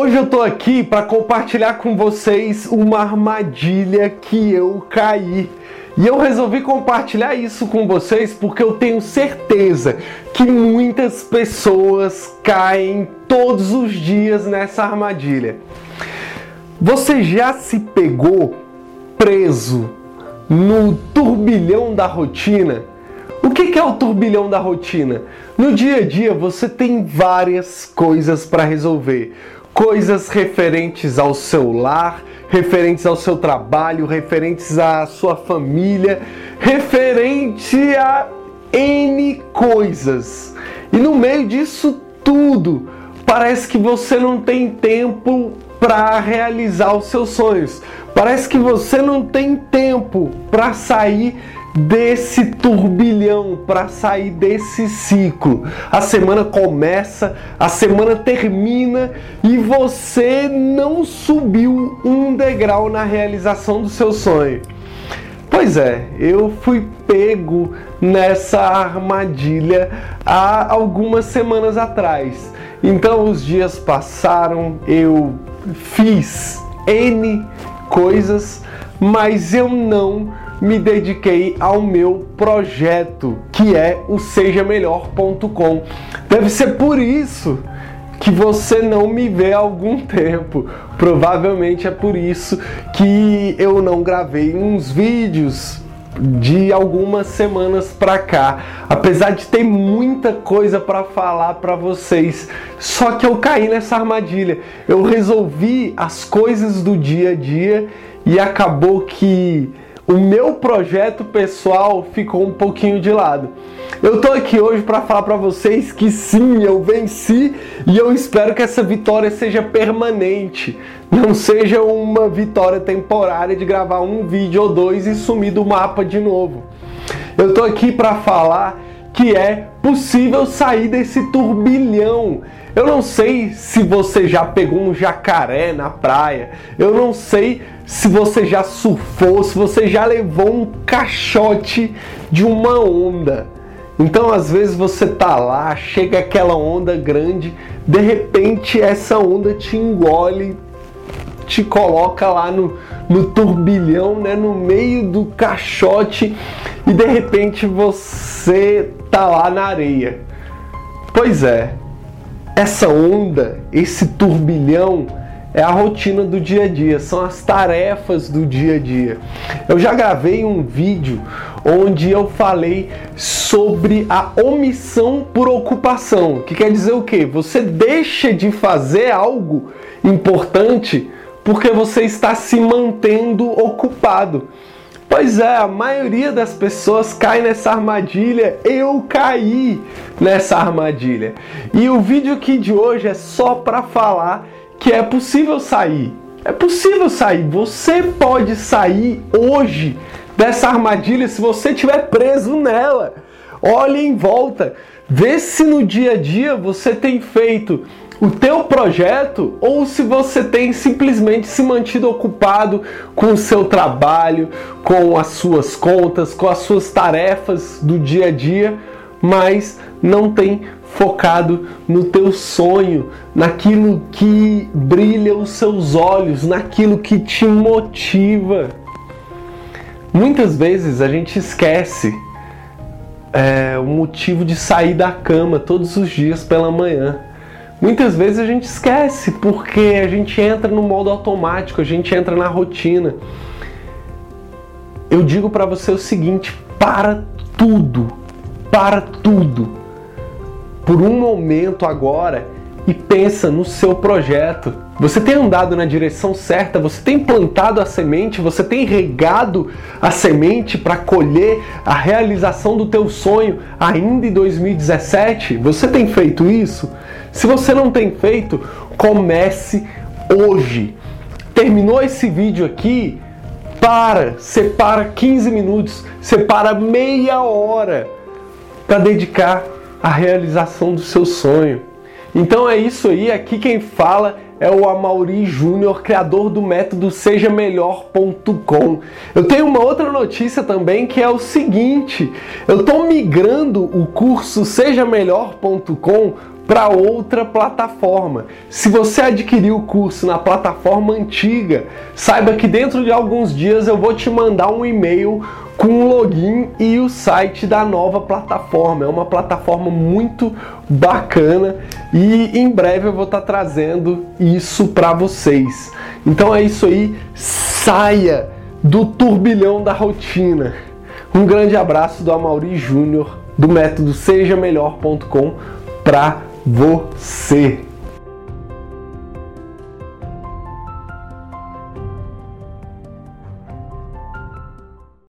Hoje eu tô aqui para compartilhar com vocês uma armadilha que eu caí. E eu resolvi compartilhar isso com vocês porque eu tenho certeza que muitas pessoas caem todos os dias nessa armadilha. Você já se pegou preso no turbilhão da rotina? O que é o turbilhão da rotina? No dia a dia você tem várias coisas para resolver coisas referentes ao seu lar, referentes ao seu trabalho, referentes à sua família, referente a N coisas. E no meio disso tudo, parece que você não tem tempo para realizar os seus sonhos. Parece que você não tem tempo para sair desse turbilhão, para sair desse ciclo. A semana começa, a semana termina e você não subiu um degrau na realização do seu sonho. Pois é, eu fui pego nessa armadilha há algumas semanas atrás. Então os dias passaram, eu fiz N coisas, mas eu não me dediquei ao meu projeto, que é o sejamelhor.com. Deve ser por isso que você não me vê há algum tempo. Provavelmente é por isso que eu não gravei uns vídeos de algumas semanas para cá. Apesar de ter muita coisa para falar para vocês, só que eu caí nessa armadilha. Eu resolvi as coisas do dia a dia e acabou que o meu projeto pessoal ficou um pouquinho de lado. Eu tô aqui hoje para falar para vocês que sim, eu venci e eu espero que essa vitória seja permanente, não seja uma vitória temporária de gravar um vídeo ou dois e sumir do mapa de novo. Eu tô aqui para falar que é possível sair desse turbilhão. Eu não sei se você já pegou um jacaré na praia. Eu não sei se você já surfou, se você já levou um caixote de uma onda. Então, às vezes você tá lá, chega aquela onda grande, de repente essa onda te engole, te coloca lá no, no turbilhão, né, no meio do caixote e de repente você tá lá na areia. Pois é, essa onda, esse turbilhão, é a rotina do dia a dia, são as tarefas do dia a dia. Eu já gravei um vídeo onde eu falei sobre a omissão por ocupação, que quer dizer o quê? Você deixa de fazer algo importante porque você está se mantendo ocupado. Pois é, a maioria das pessoas cai nessa armadilha. Eu caí nessa armadilha. E o vídeo aqui de hoje é só para falar que é possível sair. É possível sair. Você pode sair hoje dessa armadilha se você estiver preso nela. Olhe em volta. Vê se no dia a dia você tem feito o teu projeto ou se você tem simplesmente se mantido ocupado com o seu trabalho, com as suas contas, com as suas tarefas do dia a dia, mas não tem focado no teu sonho, naquilo que brilha os seus olhos, naquilo que te motiva. Muitas vezes a gente esquece é, o motivo de sair da cama todos os dias pela manhã. Muitas vezes a gente esquece porque a gente entra no modo automático, a gente entra na rotina. Eu digo para você o seguinte: para tudo, para tudo por um momento agora e pensa no seu projeto. Você tem andado na direção certa, você tem plantado a semente, você tem regado a semente para colher a realização do teu sonho ainda em 2017? Você tem feito isso? Se você não tem feito, comece hoje. Terminou esse vídeo aqui? Para, separa 15 minutos, separa meia hora para dedicar a realização do seu sonho. Então é isso aí, aqui quem fala é o Amauri Júnior, criador do método sejamelhor.com. Eu tenho uma outra notícia também que é o seguinte: eu estou migrando o curso sejamelhor.com para outra plataforma. Se você adquiriu o curso na plataforma antiga, saiba que dentro de alguns dias eu vou te mandar um e-mail com o login e o site da nova plataforma. É uma plataforma muito bacana e em breve eu vou estar trazendo isso para vocês. Então é isso aí, saia do turbilhão da rotina. Um grande abraço do Amaury Júnior do método sejamelhor.com para você.